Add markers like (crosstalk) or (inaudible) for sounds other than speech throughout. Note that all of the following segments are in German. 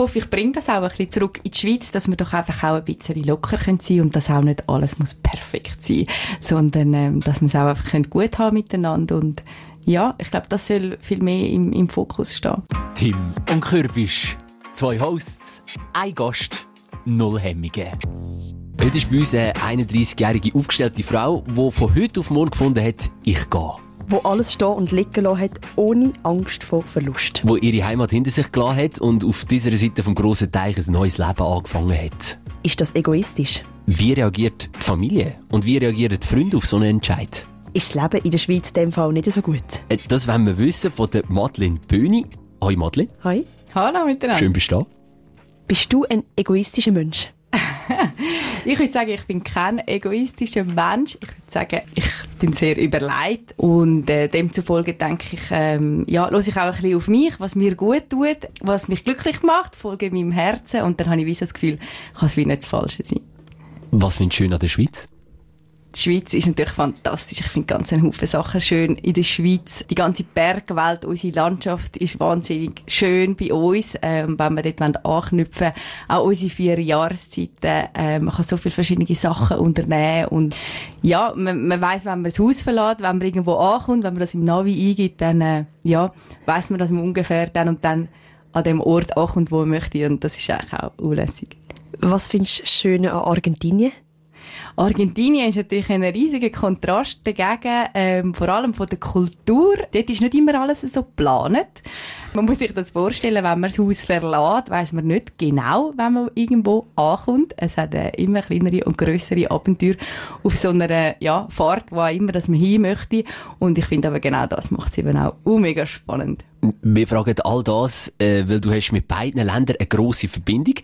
hoffe, ich bringe das auch ein bisschen zurück in die Schweiz, dass wir doch einfach auch ein bisschen locker sein können und dass auch nicht alles muss perfekt sein, sondern ähm, dass wir es auch einfach gut haben miteinander und ja, ich glaube, das soll viel mehr im, im Fokus stehen. Tim und Kürbisch. Zwei Hosts, ein Gast, null Hemmungen. Heute ist bei uns eine 31-jährige aufgestellte Frau, die von heute auf morgen gefunden hat, ich gehe. Wo alles stehen und liegen lassen hat, ohne Angst vor Verlust. Wo ihre Heimat hinter sich gelassen hat und auf dieser Seite vom grossen Teich ein neues Leben angefangen hat. Ist das egoistisch? Wie reagiert die Familie und wie reagieren die Freunde auf so einen Entscheid? Ist das Leben in der Schweiz in dem Fall nicht so gut? Äh, Das wollen wir wissen von der Madeleine Böhni. Hoi Madeleine. Hi. Hallo miteinander. Schön bist du da. Bist du ein egoistischer Mensch? (laughs) Ich würde sagen, ich bin kein egoistischer Mensch. Ich würde sagen, ich bin sehr überlegt und äh, demzufolge denke ich, ähm, ja, höre ich auch ein bisschen auf mich, was mir gut tut, was mich glücklich macht, folge meinem Herzen und dann habe ich wie so das Gefühl, kann es wie nicht das Falsche sein. Was findest du schön an der Schweiz? Die Schweiz ist natürlich fantastisch. Ich finde ganz einen Haufen Sachen schön in der Schweiz. Die ganze Bergwelt, unsere Landschaft ist wahnsinnig schön bei uns. Ähm, wenn wir dort anknüpfen wollen. auch unsere vier Jahreszeiten. Ähm, man kann so viele verschiedene Sachen unternehmen. Und ja, man, man weiss, wenn man das Haus verlässt, wenn man irgendwo ankommt, wenn man das im Navi eingibt, dann äh, ja, weiss man, dass man ungefähr dann und dann an dem Ort ankommt, wo man möchte. Und das ist eigentlich auch unlässig. Was findest du schön an Argentinien? Argentinien ist natürlich ein riesiger Kontrast dagegen, ähm, vor allem von der Kultur. Dort ist nicht immer alles so geplant. Man muss sich das vorstellen, wenn man das Haus verlässt, weiß man nicht genau, wenn man irgendwo ankommt. Es hat äh, immer kleinere und größere Abenteuer auf so einer ja, Fahrt, wo immer dass man hin möchte. Und ich finde aber genau das macht es eben auch mega spannend. Wir fragen all das, äh, weil du hast mit beiden Ländern eine grosse Verbindung.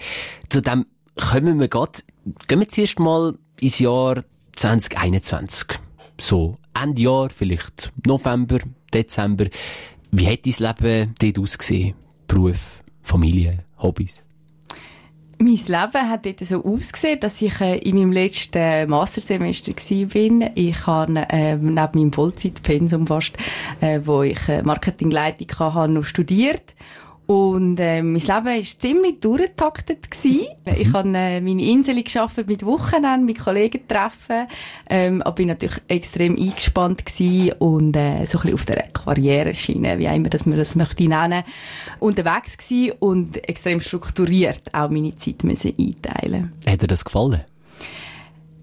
Zu dem kommen wir grad, gehen wir zuerst mal ins Jahr 2021. So, Ende Jahr, vielleicht November, Dezember. Wie hat dein Leben dort ausgesehen? Beruf, Familie, Hobbys? Mein Leben hat dort so ausgesehen, dass ich äh, in meinem letzten Mastersemester war. Ich habe äh, neben meinem Vollzeitpensum fast, äh, wo ich äh, Marketingleitung hatte, noch studiert. Und äh, mein Leben war ziemlich durchgetaktet. gewesen. Ich habe äh, meine Insel geschafft mit Wochenenden, mit Kollegen treffen. Ähm, aber bin natürlich extrem eingespannt gewesen und äh, so ein bisschen auf der Karriereschiene, wie auch immer dass man das möchte nennen, unterwegs gewesen und extrem strukturiert auch meine Zeit müssen einteilen. Hat dir das gefallen?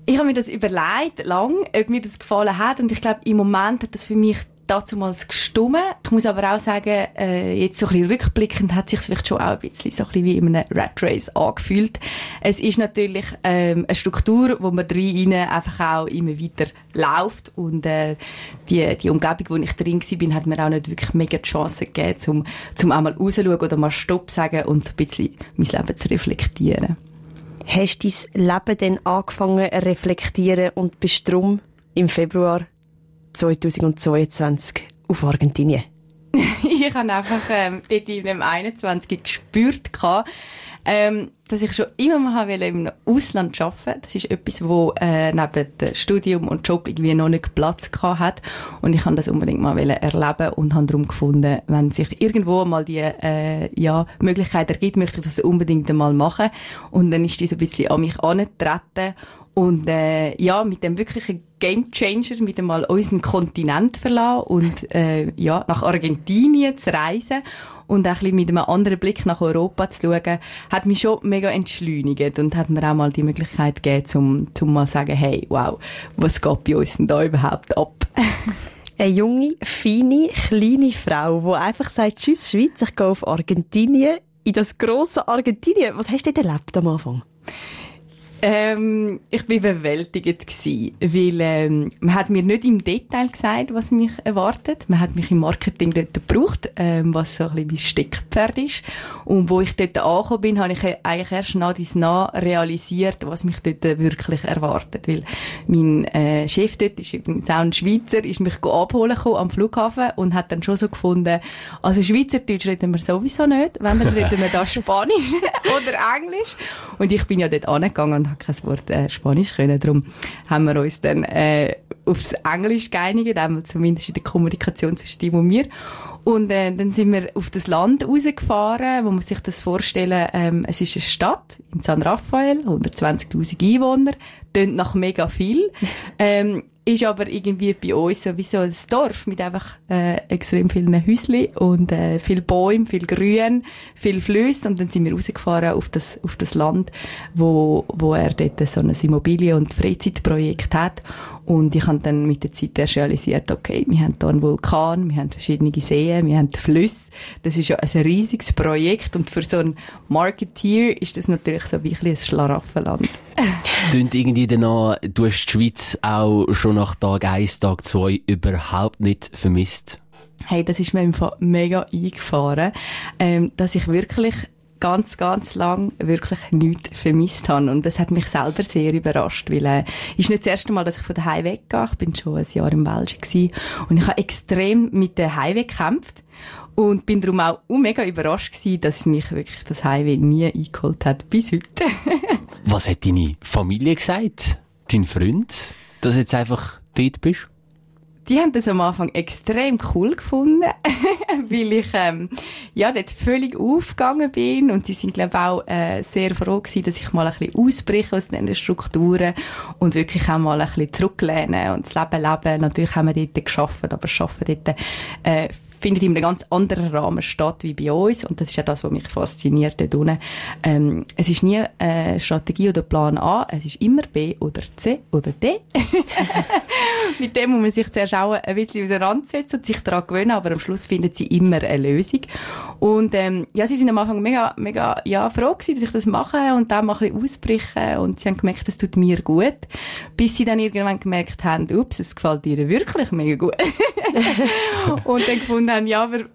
Ich habe mir das überlegt, lang, ob mir das gefallen hat und ich glaube, im Moment hat das für mich damals gestummen. Ich muss aber auch sagen, äh, jetzt so ein bisschen rückblickend hat sich vielleicht schon auch ein bisschen so ein bisschen wie in einem Rat Race angefühlt. Es ist natürlich ähm, eine Struktur, wo man drin einfach auch immer weiter läuft und äh, die, die Umgebung, wo ich drin war, hat mir auch nicht wirklich mega die Chance gegeben, zum, zum einmal rauszuschauen oder mal Stopp sagen und so ein bisschen mein Leben zu reflektieren. Hast du dein Leben dann angefangen zu reflektieren und bist drum im Februar 2022 auf Argentinien? (laughs) ich habe einfach ähm, dort in dem 21 gespürt, gehabt, ähm, dass ich schon immer mal wollte im Ausland arbeiten. Das ist etwas, wo äh, neben dem Studium und Job irgendwie noch nicht Platz gehabt hat. Und ich habe das unbedingt mal erleben und habe darum gefunden, wenn sich irgendwo mal die äh, ja, Möglichkeit ergibt, möchte ich das unbedingt einmal machen. Und dann ist die so ein bisschen an mich angetreten und äh, ja, mit dem wirklichen Game Changer, mit einmal unseren Kontinent verlassen und (laughs) äh, ja, nach Argentinien zu reisen und auch ein bisschen mit einem anderen Blick nach Europa zu schauen, hat mich schon mega entschleunigt und hat mir auch mal die Möglichkeit gegeben, zum, zum mal sagen, hey, wow, was geht bei uns denn da überhaupt ab? (laughs) Eine junge, feine, kleine Frau, die einfach sagt, tschüss Schweiz, ich gehe auf Argentinien, in das grosse Argentinien. Was hast du denn erlebt am Anfang? Ähm, ich bin überwältigt gewesen, weil ähm, man hat mir nicht im Detail gesagt, was mich erwartet. Man hat mich im Marketing dort gebraucht, ähm, was so ein bisschen mein Steckenpferd ist. Und wo ich dort angekommen bin, habe ich eigentlich erst nach dies nah realisiert, was mich dort wirklich erwartet. Weil mein äh, Chef dort ist übrigens auch ein Schweizer, ist mich abholen gekommen am Flughafen und hat dann schon so gefunden, also Schweizerdeutsch reden wir sowieso nicht, wenn wir reden wir da Spanisch (laughs) oder Englisch. Und ich bin ja dort angegangen und habe kein Wort äh, Spanisch können. Darum haben wir uns dann äh, aufs Englisch geeinigt, einmal zumindest in der Kommunikation zwischen ihm und mir. Und äh, dann sind wir auf das Land rausgefahren, wo man sich das vorstellen, ähm, es ist eine Stadt in San Rafael, 120'000 Einwohner, tönt nach mega viel. (laughs) ähm, ist aber irgendwie bei uns sowieso ein Dorf mit einfach äh, extrem vielen Häuschen und äh, viel Bäumen, viel Grün, viel Flüsse und dann sind wir rausgefahren auf das, auf das Land, wo, wo er dort so ein Immobilien- und Freizeitprojekt hat und ich habe dann mit der Zeit erst realisiert, okay, wir haben hier einen Vulkan, wir haben verschiedene Seen, wir haben Flüsse. Das ist ja ein riesiges Projekt und für so einen Marketeer ist das natürlich so wie ein Schlaraffenland. Tönt irgendwie danach, du hast die Schweiz auch schon nach Tag 1, Tag 2 überhaupt nicht vermisst? Hey, das ist mir einfach mega eingefahren, ähm, dass ich wirklich ganz, ganz lang wirklich nichts vermisst habe. Und das hat mich selber sehr überrascht, weil äh, ist nicht das erste Mal, dass ich von daheim weggehe. Ich bin schon ein Jahr im Belgien gewesen. und ich habe extrem mit der Heimweg gekämpft und bin darum auch mega überrascht gewesen, dass mich wirklich das Heimweg nie eingeholt hat, bis heute. (laughs) Was hat deine Familie gesagt? Dein Freund? Dass du jetzt einfach dort bist? die haben das am Anfang extrem cool gefunden, (laughs) weil ich ähm, ja dort völlig aufgegangen bin und sie sind glaube auch äh, sehr froh gewesen, dass ich mal ein bisschen ausbreche aus diesen Strukturen und wirklich auch mal ein bisschen zurücklehne und das Leben leben. Natürlich haben wir dort geschafft, aber schaffen dort äh, findet in einem ganz anderen Rahmen statt wie bei uns. Und das ist ja das, was mich fasziniert dort unten. Ähm, es ist nie äh, Strategie oder Plan A, es ist immer B oder C oder D. (laughs) Mit dem muss man sich zuerst auch ein bisschen auseinandersetzen und sich daran gewöhnen, aber am Schluss findet sie immer eine Lösung. Und ähm, ja, sie sind am Anfang mega, mega ja, froh gewesen, dass ich das mache und dann mal ein bisschen ausbrechen und sie haben gemerkt, das tut mir gut, bis sie dann irgendwann gemerkt haben, ups, es gefällt ihr wirklich mega gut. (laughs) und dann gefunden haben, ja, aber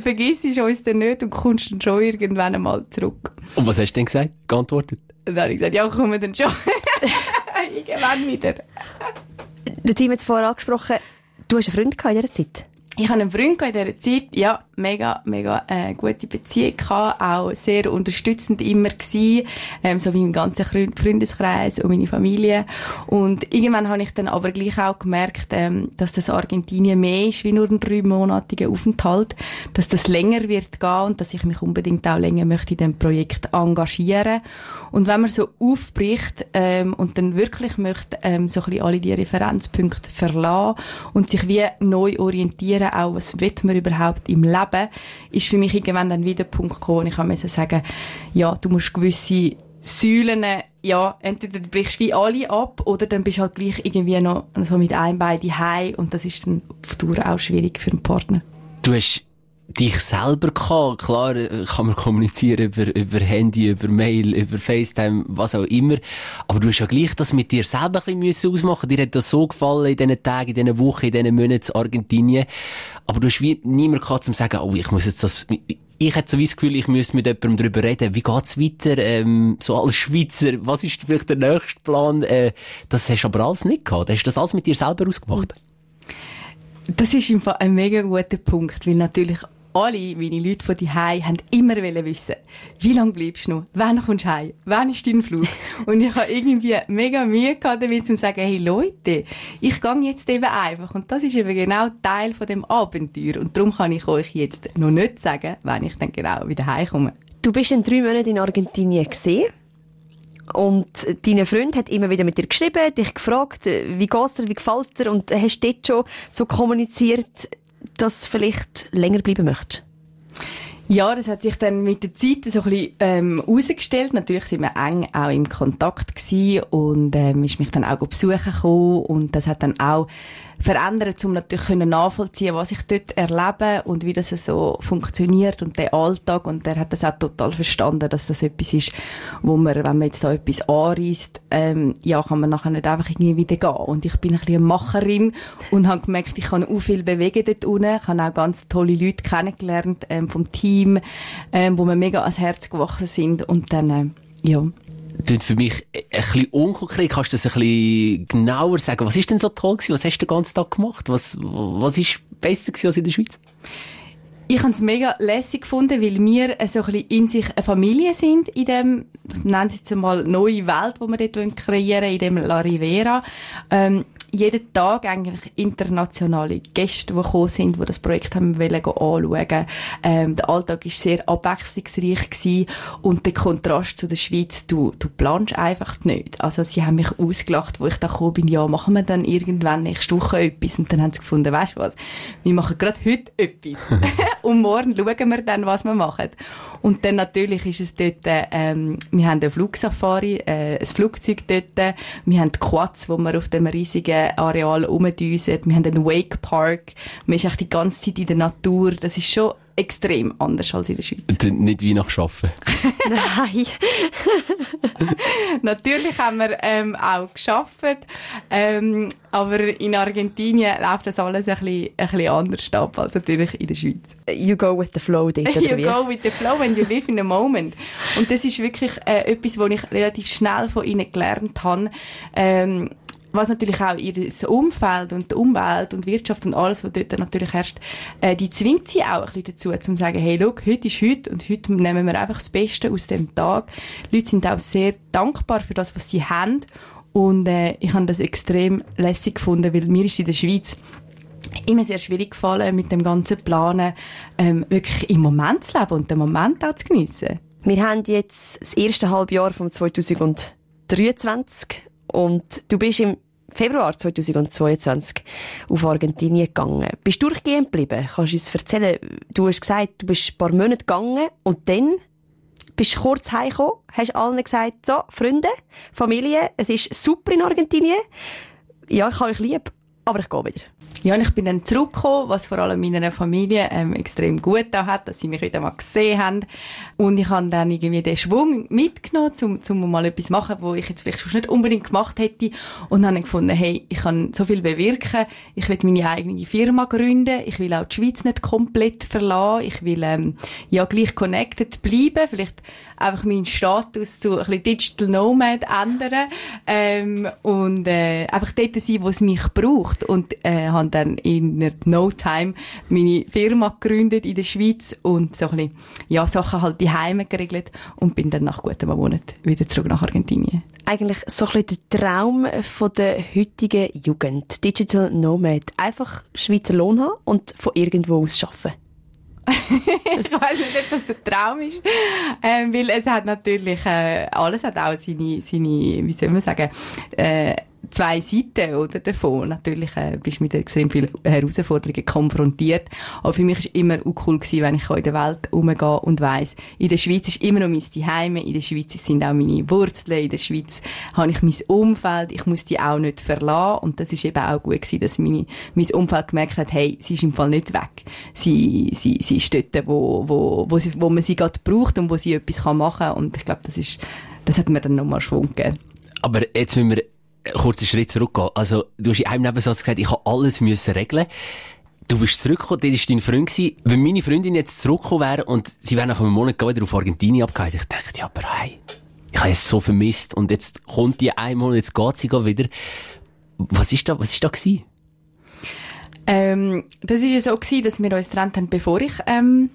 vergiss uns dann nicht und kommst dann schon irgendwann einmal zurück. Und was hast du denn gesagt? Geantwortet? dann habe ich gesagt, ja, kommen dann schon. (laughs) irgendwann wieder. Der Team hat es vorher angesprochen, du hast einen Freund in dieser Zeit. Ich hatte einen Freund in dieser Zeit, ja, mega, mega äh, gute Beziehung gehabt, auch sehr unterstützend immer gewesen, ähm, so wie mein ganzer Freundeskreis und meine Familie. Und irgendwann habe ich dann aber gleich auch gemerkt, ähm, dass das Argentinien mehr ist wie nur ein dreimonatiger Aufenthalt, dass das länger wird gehen und dass ich mich unbedingt auch länger möchte in dem Projekt engagieren. Und wenn man so aufbricht ähm, und dann wirklich möchte ähm, so ein bisschen alle die Referenzpunkte verlassen und sich wie neu orientieren auch was will man überhaupt im Leben, ist für mich irgendwann dann wieder der Punkt gekommen, ich kann sagen, ja, du musst gewisse Säulen, ja, entweder du brichst wie alle ab, oder dann bist du halt gleich irgendwie noch so mit einem Bein daheim und das ist dann auf Dauer auch schwierig für einen Partner. Du hast dich selber gehabt. Klar äh, kann man kommunizieren über, über Handy, über Mail, über FaceTime, was auch immer. Aber du hast ja gleich das mit dir selber ein bisschen ausmachen Dir hat das so gefallen in diesen Tagen, in diesen Wochen, in diesen Monaten in Argentinien. Aber du hast wie niemand gehabt, um zu sagen, oh, ich muss jetzt das, ich hätte so das Gefühl, ich müsste mit jemandem darüber reden, wie geht's weiter, ähm, so als Schweizer, was ist vielleicht der nächste Plan, äh, das hast du aber alles nicht gehabt. Hast du das alles mit dir selber ausgemacht? Das ist im Fall ein mega guter Punkt, weil natürlich alle meine Leute von die haben immer wissen, wie lange bleibst du noch? Wann kommst du heim? Wann ist dein Flug? Und ich habe irgendwie mega Mühe gehabt damit, zu sagen, hey Leute, ich gehe jetzt eben einfach. Und das ist eben genau Teil von dem Abenteuer. Und darum kann ich euch jetzt noch nicht sagen, wann ich dann genau wieder heimkomme. Du bist in drei Monaten in Argentinien gesehen. Und dein Freund hat immer wieder mit dir geschrieben, dich gefragt, wie geht's dir, wie gefällt's dir? Und hast dort schon so kommuniziert, dass du vielleicht länger bleiben möchtest? Ja, das hat sich dann mit der Zeit so ein bisschen ähm, herausgestellt. Natürlich sind wir eng auch im Kontakt gewesen und ähm, ist mich dann auch besuchen gekommen und das hat dann auch verändert, um natürlich nachvollziehen, was ich dort erlebe und wie das so funktioniert und der Alltag. Und der hat das auch total verstanden, dass das etwas ist, wo man, wenn man jetzt da etwas anreist, ähm, ja, kann man nachher nicht einfach irgendwie wieder gehen. Und ich bin ein bisschen eine Macherin und habe gemerkt, ich kann auch viel bewegen dort unten. Ich habe auch ganz tolle Leute kennengelernt ähm, vom Team, ähm, wo mir mega ans Herz gewachsen sind. Und dann, äh, ja, klingt für mich ein bisschen unkonkret. Kannst du das ein bisschen genauer sagen? Was ist denn so toll gewesen? Was hast du den ganzen Tag gemacht? Was, was ist besser gewesen als in der Schweiz? Ich habe es mega lässig gefunden, weil wir so ein bisschen in sich eine Familie sind in dem, nennen Sie jetzt mal neue Welt, die wir dort kreieren in dem La Rivera. Ähm, jeden Tag eigentlich internationale Gäste, die gekommen sind, die das Projekt haben wollen anschauen. Ähm, der Alltag ist sehr abwechslungsreich gewesen und der Kontrast zu der Schweiz, du, du planst einfach nicht. Also sie haben mich ausgelacht, wo ich da gekommen bin, ja, machen wir dann irgendwann nächste Woche etwas und dann haben sie gefunden, weißt du was, wir machen gerade heute etwas (laughs) und morgen schauen wir dann, was wir machen. Und dann natürlich ist es dort, ähm, wir haben eine Flugsafari, äh, ein Flugzeug dort, wir haben Quads, wo wir auf dem riesigen Areal rumdüsen, wir haben einen Wake Park, man ist echt die ganze Zeit in der Natur, das ist schon extrem anders als in der Schweiz. Nicht wie nach Arbeiten. (laughs) Nein. Natürlich haben wir ähm, auch geschafft, ähm, aber in Argentinien läuft das alles ein bisschen, ein bisschen anders ab als natürlich in der Schweiz. You go with the flow dort, (laughs) You go with the flow and you live in the moment. Und das ist wirklich äh, etwas, was ich relativ schnell von ihnen gelernt habe. Ähm, was natürlich auch ihr Umfeld und die Umwelt und Wirtschaft und alles, was dort natürlich herrscht, äh, die zwingt sie auch ein bisschen dazu, zu sagen, hey, look, heute ist heute und heute nehmen wir einfach das Beste aus dem Tag. Die Leute sind auch sehr dankbar für das, was sie haben und äh, ich habe das extrem lässig gefunden, weil mir ist in der Schweiz immer sehr schwierig gefallen, mit dem ganzen Planen ähm, wirklich im Moment zu leben und den Moment auch zu geniessen. Wir haben jetzt das erste Halbjahr von 2023 und du bist im Februar 2022 auf Argentinien gegangen. Bist du durchgehend geblieben? Kannst du uns erzählen? Du hast gesagt, du bist ein paar Monate gegangen und dann bist du kurz heimgekommen, hast allen gesagt, so, Freunde, Familie, es ist super in Argentinien. Ja, ich habe euch lieb, aber ich gehe wieder. Ja, und ich bin dann zurückgekommen, was vor allem meiner Familie ähm, extrem gut da hat, dass sie mich wieder mal gesehen haben. Und ich habe dann irgendwie den Schwung mitgenommen, um, um mal etwas machen, wo ich jetzt vielleicht schon nicht unbedingt gemacht hätte. Und dann habe ich gefunden, hey, ich kann so viel bewirken. Ich will meine eigene Firma gründen. Ich will auch die Schweiz nicht komplett verlassen. Ich will ähm, ja gleich connected bleiben. Vielleicht einfach meinen Status zu ein bisschen Digital Nomad ändern ähm, und äh, einfach dort sein, wo es mich braucht. Und äh, habe dann in no time meine Firma gegründet in der Schweiz und so ein bisschen, ja, Sachen halt die Heime geregelt und bin dann nach gutem Monat wieder zurück nach Argentinien. Eigentlich so ein bisschen der Traum von der heutigen Jugend. Digital Nomad. Einfach Schweizer Lohn haben und von irgendwo aus arbeiten. Ich weiß nicht, ob das der Traum ist, ähm, weil es hat natürlich, äh, alles hat auch seine, seine, wie soll man sagen, äh, zwei Seiten oder davon. Natürlich äh, bist du mit extrem vielen Herausforderungen konfrontiert. Aber für mich ist immer auch cool gewesen, wenn ich in der Welt umgehe und weiss, in der Schweiz ist immer noch mein Zuhause, in der Schweiz sind auch meine Wurzeln, in der Schweiz habe ich mein Umfeld, ich muss die auch nicht verlassen. Und das ist eben auch gut gewesen, dass meine, mein Umfeld gemerkt hat, hey, sie ist im Fall nicht weg. Sie, sie, sie ist dort, wo, wo, wo, sie, wo man sie gerade braucht und wo sie etwas machen kann. Und ich glaube, das ist, das hat mir dann nochmal Schwung gegeben. Aber jetzt müssen wir kurzen Schritt zurückgehen. Also, du hast in einem Nebensatz gesagt, ich habe alles müssen regeln. Du bist zurückgekommen, das war dein Freund. Gewesen. Wenn meine Freundin jetzt zurückgekommen wäre und sie wäre nach einem Monat wieder auf Argentinien abgehauen, ich dachte, ja, aber hey, ich habe es so vermisst und jetzt kommt die einmal und jetzt geht sie wieder. Was ist da, was ist da gewesen? Ähm, das ist ja so gewesen, dass wir uns getrennt haben, bevor ich, ähm,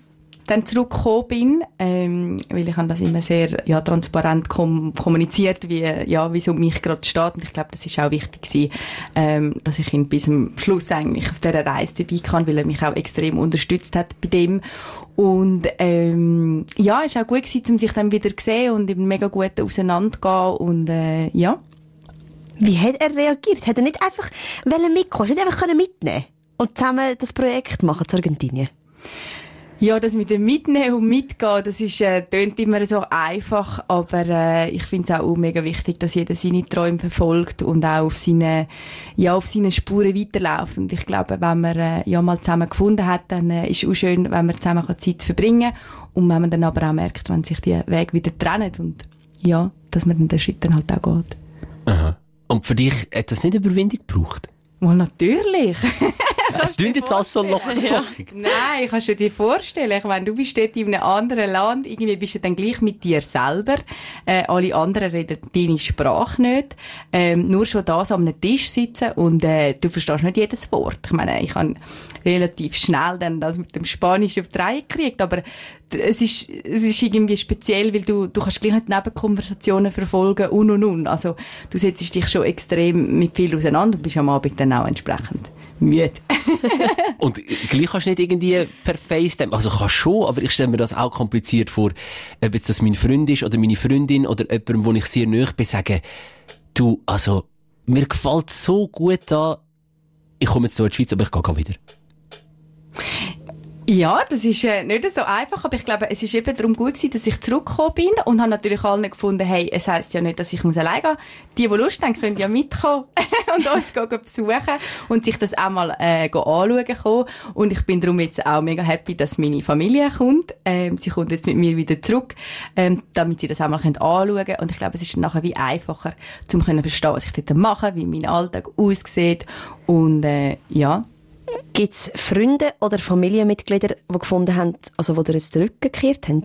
dann zurückgekommen bin, ähm, weil ich habe das immer sehr ja, transparent kom kommuniziert, wie ja, wie es um mich gerade steht. Und ich glaube, das ist auch wichtig gewesen, ähm, dass ich ihn bis zum Schluss eigentlich auf dieser Reise dabei kann, weil er mich auch extrem unterstützt hat bei dem. Und ähm, ja, es war auch gut um sich dann wieder zu sehen und eben mega gut auseinandergehen und äh, ja. Wie hat er reagiert? Hat er nicht einfach mitkommen? Nicht einfach mitnehmen und zusammen das Projekt machen zu Argentinien? Ja, das mit dem Mitnehmen und Mitgehen, das ist, äh, tönt immer so einfach, aber äh, ich finde es auch mega wichtig, dass jeder seine Träume verfolgt und auch auf seine, ja, auf seine Spuren weiterläuft. Und ich glaube, wenn man äh, ja mal zusammen gefunden hat, dann äh, ist es auch schön, wenn man zusammen Zeit verbringen kann und wenn man dann aber auch merkt, wenn sich die Wege wieder trennen und ja, dass man dann den Schritt dann halt auch geht. Aha. Und für dich hat das nicht Überwindung gebraucht? Well, natürlich. (laughs) (laughs) Das klingt jetzt alles so locker ja. Nein, kannst du dir vorstellen. Ich meine, du bist dort in einem anderen Land, irgendwie bist du dann gleich mit dir selber. Äh, alle anderen reden deine Sprache nicht. Ähm, nur schon das am Tisch sitzen und äh, du verstehst nicht jedes Wort. Ich meine, ich habe relativ schnell dann das mit dem Spanisch auf die Reihe gekriegt, aber es ist, es ist irgendwie speziell, weil du, du kannst gleich nicht Nebenkonversationen verfolgen und und und. Also, du setzt dich schon extrem mit viel auseinander und bist am Abend dann auch entsprechend müde. (laughs) und gleich kannst du nicht irgendwie per FaceTime, also kannst schon, aber ich stelle mir das auch kompliziert vor, ob jetzt das mein Freund ist oder meine Freundin oder jemand, wo ich sehr nahe bin, sagen, du, also, mir gefällt so gut da, ich komme jetzt so in die Schweiz, aber ich gehe wieder. Ja, das ist äh, nicht so einfach, aber ich glaube, es ist eben darum gut gewesen, dass ich zurückgekommen bin und habe natürlich allen gefunden, hey, es heisst ja nicht, dass ich muss alleine gehen. Die, die Lust haben, können ja mitkommen (laughs) und uns gehen, besuchen und sich das auch mal äh, anschauen kommen. Und ich bin darum jetzt auch mega happy, dass meine Familie kommt. Ähm, sie kommt jetzt mit mir wieder zurück, ähm, damit sie das auch mal anschauen können. Und ich glaube, es ist nachher wie einfacher, um zu verstehen, was ich dort mache, wie mein Alltag aussieht. Und äh, ja, Gibt es Freunde oder Familienmitglieder, die gefunden haben, also die dir jetzt den Rücken gekehrt haben?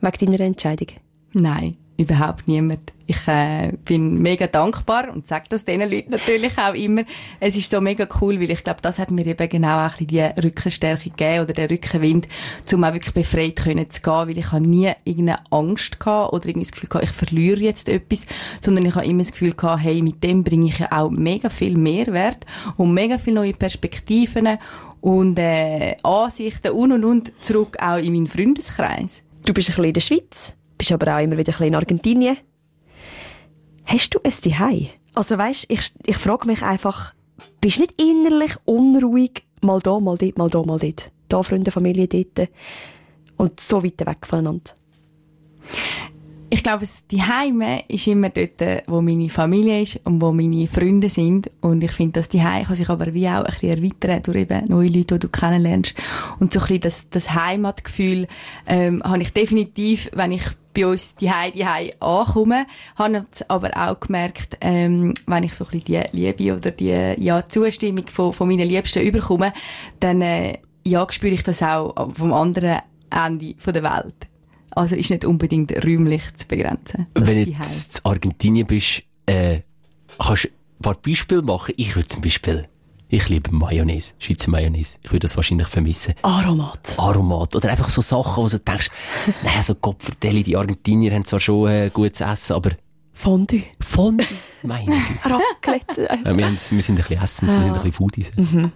Wegen deiner Entscheidung? Nein, überhaupt niemand. Ich äh, bin mega dankbar und sage das diesen Leuten natürlich auch immer. Es ist so mega cool, weil ich glaube, das hat mir eben genau auch ein bisschen die Rückenstärke gegeben oder den Rückenwind, um auch wirklich befreit können zu gehen, weil ich habe nie irgendeine Angst gehabt oder irgendwie das Gefühl gehabt, ich verliere jetzt etwas, sondern ich habe immer das Gefühl gehabt, hey, mit dem bringe ich ja auch mega viel Mehrwert und mega viele neue Perspektiven und äh, Ansichten und und und zurück auch in meinen Freundeskreis. Du bist ein bisschen in der Schweiz, bist aber auch immer wieder ein bisschen in Argentinien. Hast du es daheim? Also weißt, ich, ich frage mich einfach, bist du nicht innerlich unruhig, mal da, mal dort, mal da, mal dort? Da Freunde, Familie, dort. Und so weit weg voneinander. Ich glaube, die Heime ist immer dort, wo meine Familie ist und wo meine Freunde sind. Und ich finde, dass die Heim kann sich aber wie auch ein bisschen erweitern durch eben neue Leute, die du kennenlernst. Und so ein bisschen das, das Heimatgefühl ähm, habe ich definitiv, wenn ich bei uns die Hei die Hei ankommen. Habe aber auch gemerkt, ähm, wenn ich so ein bisschen die Liebe oder die ja, Zustimmung von, von meinen Liebsten überkomme, dann äh, ja, spüre ich das auch vom anderen Ende von der Welt. Also ist nicht unbedingt räumlich zu begrenzen. Wenn du jetzt in Argentinien bist, äh, kannst du ein paar Beispiele machen. Ich würde zum Beispiel ich liebe Mayonnaise, Schweizer Mayonnaise. Ich würde das wahrscheinlich vermissen. Aromat. Aromat. Oder einfach so Sachen, wo du denkst, (laughs) naja, so Kopfvertelle, die Argentinier haben zwar schon äh, gutes Essen, aber... Fondue. Fondue? (laughs) Meine Raclette. ja, wir, wir, sind ein bisschen Essens, wir sind ein bisschen Foodies. Mhm.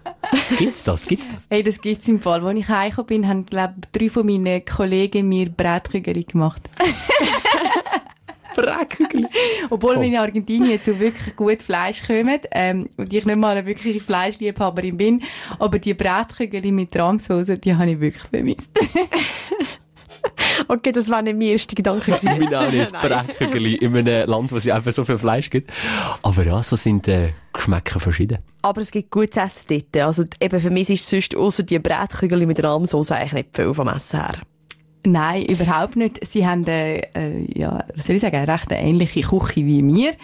Gibt's das? Gibt's das? Hey, das gibt's im Fall. Als ich heimgekommen bin, haben, glaube drei von meinen Kollegen mir Brätkügel gemacht. (laughs) Bräckchen. (laughs) Obwohl wir in Argentinien zu wirklich gut Fleisch kommen ähm, und ich nicht mal eine wirkliche Fleischliebhaberin bin, aber die Brätkügel mit Rahmsauce, die habe ich wirklich vermisst. (laughs) Okay, das war nicht mein erster Gedanke. Ich bin auch nicht (laughs) Bräckchen in einem Land, wo es einfach so viel Fleisch gibt. Aber ja, so sind äh, Geschmäcker verschieden. Aber es gibt gutes Essen dort. Also eben für mich ist es sonst außer die Brätkügel mit Rahmsauce eigentlich nicht viel vom Essen her. Nein, überhaupt nicht. Sie haben, äh, ja, was soll ich sagen, eine recht ähnliche Küche wie mir.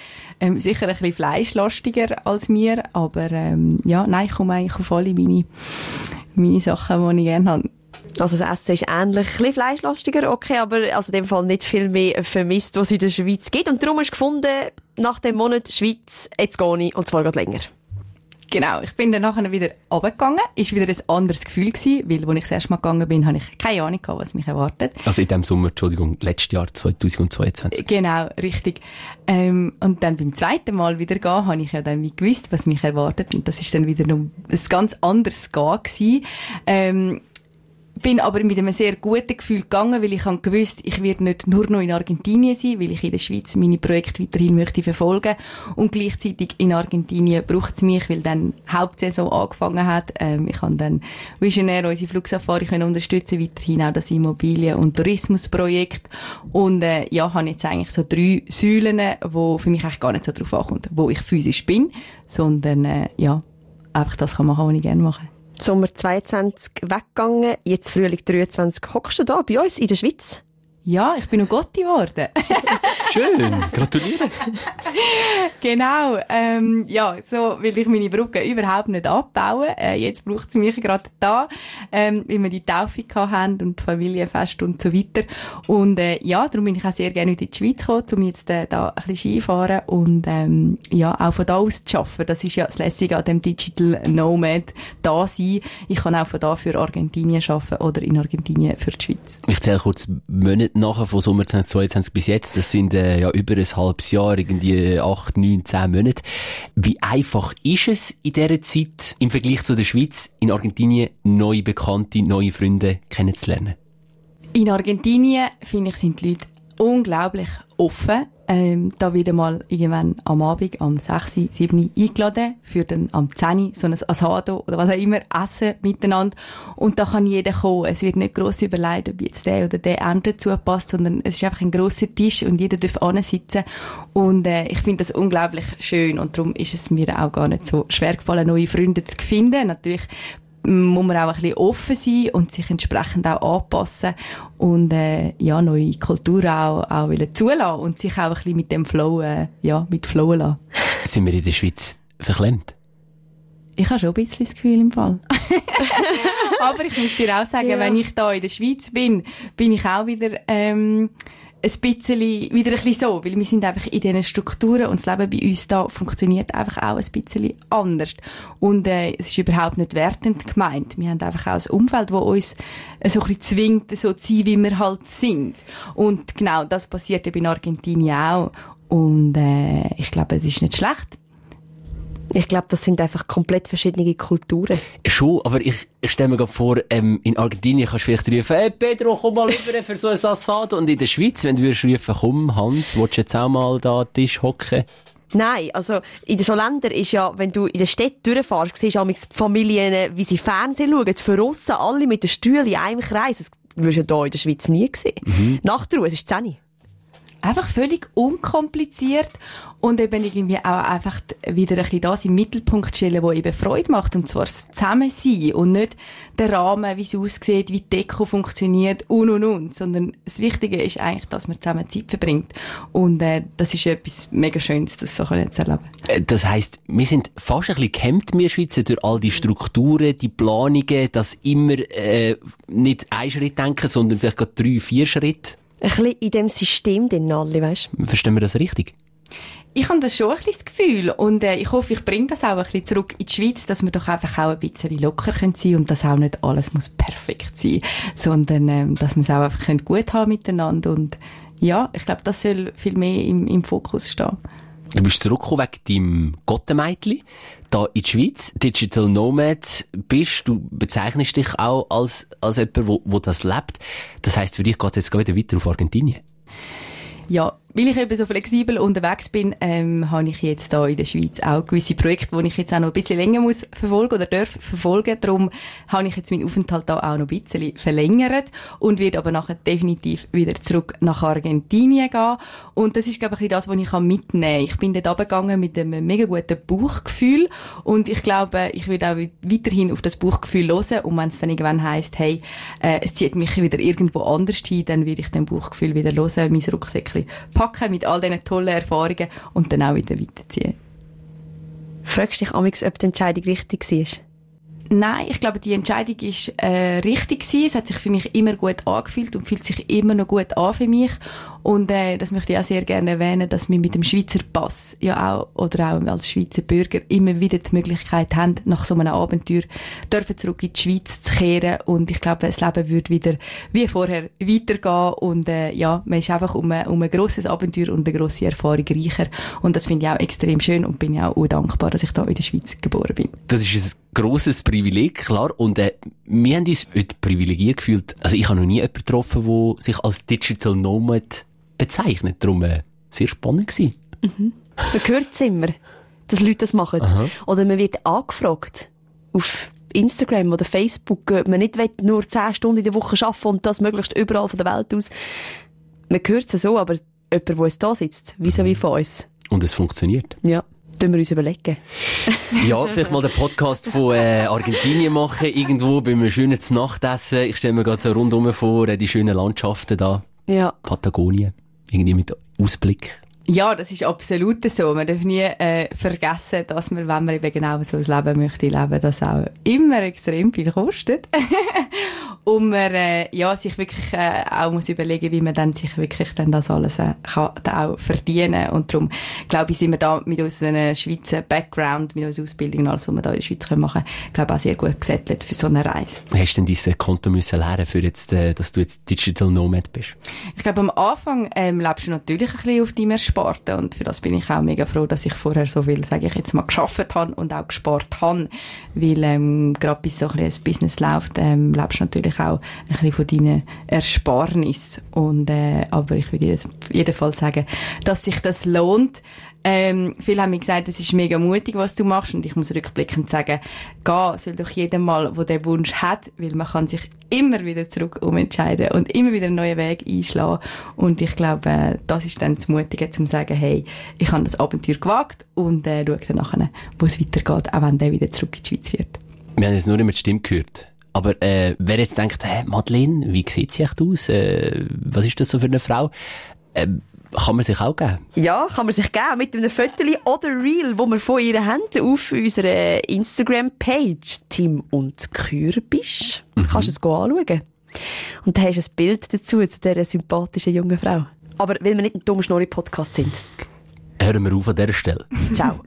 Ähm, sicher ein bisschen fleischlastiger als mir, aber ähm, ja, nein, ich komme eigentlich auf alle meine, meine Sachen, die ich gerne habe. Also das Essen ist ähnlich, ein bisschen fleischlastiger, okay, aber also in dem Fall nicht viel mehr vermisst, was es in der Schweiz gibt. Und darum hast du gefunden, nach dem Monat Schweiz, jetzt gehe ich, und zwar geht länger. Genau, ich bin dann nachher wieder runtergegangen. Ist wieder ein anderes Gefühl gewesen, weil, als ich das erste Mal gegangen bin, habe ich keine Ahnung gehabt, was mich erwartet. Also in dem Sommer, Entschuldigung, letztes Jahr, 2022. Genau, richtig. Ähm, und dann beim zweiten Mal wieder gehen, habe ich ja dann wie gewusst, was mich erwartet. Und das ist dann wieder noch ein ganz anderes Gehen gewesen. Ähm, bin aber mit einem sehr guten Gefühl gegangen, weil ich habe gewusst, ich werde nicht nur noch in Argentinien sein, weil ich in der Schweiz meine Projekte weiterhin möchte verfolgen und gleichzeitig in Argentinien braucht es mich, weil dann Hauptsaison angefangen hat. Ähm, ich kann dann visionär unsere Flugsafari können unterstützen, weiterhin auch das Immobilien- und Tourismusprojekt und äh, ja, habe jetzt eigentlich so drei Säulen, wo für mich eigentlich gar nicht so drauf ankommt, wo ich physisch bin, sondern äh, ja, einfach das kann machen, was ich gerne mache. Sommer 22 weggegangen, jetzt Frühling 23 hockst du da bei uns in der Schweiz. Ja, ich bin noch Gotti geworden. (laughs) Schön, gratuliere. genau, ähm, ja, so will ich meine Brücke überhaupt nicht abbauen. Äh, jetzt braucht es mich gerade da, ähm, weil wir die Taufe haben und Familienfest und so weiter. Und äh, ja, darum bin ich auch sehr gerne in die Schweiz gekommen, um jetzt äh, da ein bisschen Skifahren und ähm, ja, auch von da aus zu arbeiten. Das ist ja das Lässige an dem Digital Nomad da sein. Ich kann auch von da für Argentinien arbeiten oder in Argentinien für die Schweiz. Ich zähle kurz Monate nachher von Sommer 2022 bis jetzt. Das sind äh, ja über ein halbes Jahr, irgendwie acht, neun, zehn Monate. Wie einfach ist es in dieser Zeit im Vergleich zu der Schweiz, in Argentinien neue Bekannte, neue Freunde kennenzulernen? In Argentinien, finde ich, sind die Leute unglaublich offen. Ähm, da wieder mal irgendwann am Abend, am 6, 7 eingeladen, für dann am 10 so ein Asado oder was auch immer, essen miteinander. Und da kann jeder kommen. Es wird nicht gross überlegt, ob jetzt der oder der andere dazu passt, sondern es ist einfach ein grosser Tisch und jeder darf sitzen. Und äh, ich finde das unglaublich schön und darum ist es mir auch gar nicht so schwer gefallen, neue Freunde zu finden. Natürlich muss man auch ein bisschen offen sein und sich entsprechend auch anpassen und äh, ja, neue Kulturen auch, auch zulassen und sich auch ein bisschen mit dem Flow, äh, ja, mit flowen lassen. Sind wir in der Schweiz verklemmt? Ich habe schon ein bisschen das Gefühl im Fall. (laughs) Aber ich muss dir auch sagen, ja. wenn ich da in der Schweiz bin, bin ich auch wieder ähm, ein bisschen, wieder ein bisschen so, weil wir sind einfach in diesen Strukturen und das Leben bei uns da funktioniert einfach auch ein bisschen anders. Und äh, es ist überhaupt nicht wertend gemeint. Wir haben einfach auch ein Umfeld, das uns so ein bisschen zwingt, so zu sein, wie wir halt sind. Und genau das passiert eben in Argentinien auch. Und äh, ich glaube, es ist nicht schlecht. Ich glaube, das sind einfach komplett verschiedene Kulturen. Schon, aber ich, ich stelle mir gerade vor, ähm, in Argentinien kannst du vielleicht rufen, hey Pedro, komm mal rüber für so ein Assado. Und in der Schweiz, wenn du würdest rufen, komm Hans, willst du jetzt auch mal da an den Tisch hocken? Nein, also in so Ländern ist ja, wenn du in der Stadt durchfährst, siehst du die Familien, wie sie Fernsehen schauen, für aussen alle mit den Stühlen in einem Kreis. Das wirst du ja hier in der Schweiz nie sehen. Mhm. Nachtruhe, es ist 10 einfach völlig unkompliziert und eben irgendwie auch einfach wieder ein bisschen das im Mittelpunkt stellen, wo eben Freude macht. Und zwar das Zusammensein und nicht der Rahmen, wie es aussieht, wie die Deko funktioniert und und und, sondern das Wichtige ist eigentlich, dass man zusammen Zeit verbringt. Und äh, das ist etwas mega Schönes, das so zu erleben. Äh, das heisst, wir sind fast ein bisschen gehemmt, wir Schweizer, durch all die Strukturen, die Planungen, dass immer äh, nicht ein Schritt denken, sondern vielleicht gerade drei, vier Schritte ein bisschen in dem System drin alle, weißt Verstehen wir das richtig? Ich habe das schon ein bisschen das Gefühl und äh, ich hoffe, ich bringe das auch ein bisschen zurück in die Schweiz, dass wir doch einfach auch ein bisschen locker können sein und dass auch nicht alles muss perfekt sein, sondern ähm, dass wir es auch einfach gut haben miteinander und ja, ich glaube, das soll viel mehr im, im Fokus stehen. Du bist zurückgekommen wegen deinem Gottemeitli, da in der Schweiz. Digital Nomad bist, du bezeichnest dich auch als, als jemand, wo, wo das lebt. Das heisst, für dich geht es jetzt wieder weiter auf Argentinien? Ja, weil ich eben so flexibel unterwegs bin, ähm, habe ich jetzt da in der Schweiz auch gewisse Projekte, die ich jetzt auch noch ein bisschen länger muss verfolgen oder darf verfolgen. Darum habe ich jetzt meinen Aufenthalt da auch noch ein bisschen verlängert und werde aber nachher definitiv wieder zurück nach Argentinien gehen. Und das ist, glaube ich, das, was ich mitnehmen kann. Ich bin dort runtergegangen mit einem mega guten Bauchgefühl und ich glaube, ich werde auch weiterhin auf das Bauchgefühl hören und wenn es dann irgendwann heisst, hey, äh, es zieht mich wieder irgendwo anders hin, dann werde ich dem Bauchgefühl wieder hören, mein Rucksäckchen packen mit all diesen tollen Erfahrungen und dann auch wieder weiterziehen. Fragst du dich amigs, ob die Entscheidung richtig war? Nein, ich glaube, die Entscheidung ist äh, richtig gewesen. Es hat sich für mich immer gut angefühlt und fühlt sich immer noch gut an für mich. Und äh, das möchte ich auch sehr gerne erwähnen, dass wir mit dem Schweizer Pass ja auch oder auch als Schweizer Bürger immer wieder die Möglichkeit haben, nach so einem Abenteuer dürfen zurück in die Schweiz zu kehren. Und ich glaube, das Leben wird wieder wie vorher weitergehen. Und äh, ja, man ist einfach um ein, um ein grosses Abenteuer und eine grosse Erfahrung reicher. Und das finde ich auch extrem schön und bin ja auch dankbar, dass ich da in der Schweiz geboren bin. Das ist ein grosses Privileg, klar. Und äh, wir haben uns heute privilegiert gefühlt. Also ich habe noch nie jemanden getroffen, der sich als Digital Nomad bezeichnet. Darum äh, sehr spannend gewesen. Mhm. Man hört es immer, dass Leute das machen. Aha. Oder man wird angefragt auf Instagram oder Facebook, ob man nicht nur 10 Stunden in der Woche arbeiten und das möglichst überall von der Welt aus. Man hört es so, aber jemand, der uns da sitzt, wie so wie von uns. Und es funktioniert. Ja. Tun wir uns überlegen. (laughs) ja, vielleicht mal den Podcast von äh, Argentinien machen, irgendwo bei einem schönen Nachtessen. Ich stelle mir gerade so rundum vor, äh, die schönen Landschaften da Ja. Patagonien. Irgendwie mit Ausblick. Ja, das ist absolut so. Man darf nie äh, vergessen, dass man, wenn man eben genau so ein Leben möchte leben, das auch immer extrem viel kostet. (laughs) und man äh, ja, sich wirklich äh, auch muss überlegen, wie man dann sich wirklich dann das alles äh, kann auch verdienen Und darum, glaube ich, sind wir da mit unserem Schweizer Background, mit unserer Ausbildung und alles, was wir da in der Schweiz können machen können, glaube auch sehr gut gesettelt für so eine Reise. Hast du denn dieses Konto müssen lernen, für jetzt, äh, dass du jetzt Digital Nomad bist? Ich glaube, am Anfang ähm, lebst du natürlich ein bisschen auf deinem Ersparten und für das bin ich auch mega froh, dass ich vorher so viel, sage ich jetzt mal, geschafft habe und auch gespart habe, weil ähm, gerade bis so ein, bisschen ein Business läuft, ähm, lebst du natürlich auch ein bisschen von deinen Ersparnis. Und äh, aber ich würde jedenfalls sagen, dass sich das lohnt, ähm, viele haben mir gesagt, es ist mega mutig, was du machst. Und ich muss rückblickend sagen, gehen soll doch jeder mal, der den Wunsch hat, weil man kann sich immer wieder zurück umentscheiden und immer wieder einen neuen Weg einschlagen. Und ich glaube, das ist dann das Mutige, zum sagen, hey, ich habe das Abenteuer gewagt und äh, schaue dann nachher, wo es weitergeht, auch wenn der wieder zurück in die Schweiz wird. Wir haben jetzt nur immer die Stimme gehört. Aber äh, wer jetzt denkt, hey, Madeleine, wie sieht sie echt aus? Äh, was ist das so für eine Frau? Äh, kann man sich auch geben? Ja, kann man sich geben mit einem Foto oder Reel, wo wir von ihr haben auf unserer Instagram-Page Tim und Kürbisch. Mhm. Kannst du es anschauen. Und da hast du ein Bild dazu zu dieser sympathischen jungen Frau. Aber weil wir nicht ein dummer Schnorri-Podcast sind. Hören wir auf an dieser Stelle. Ciao.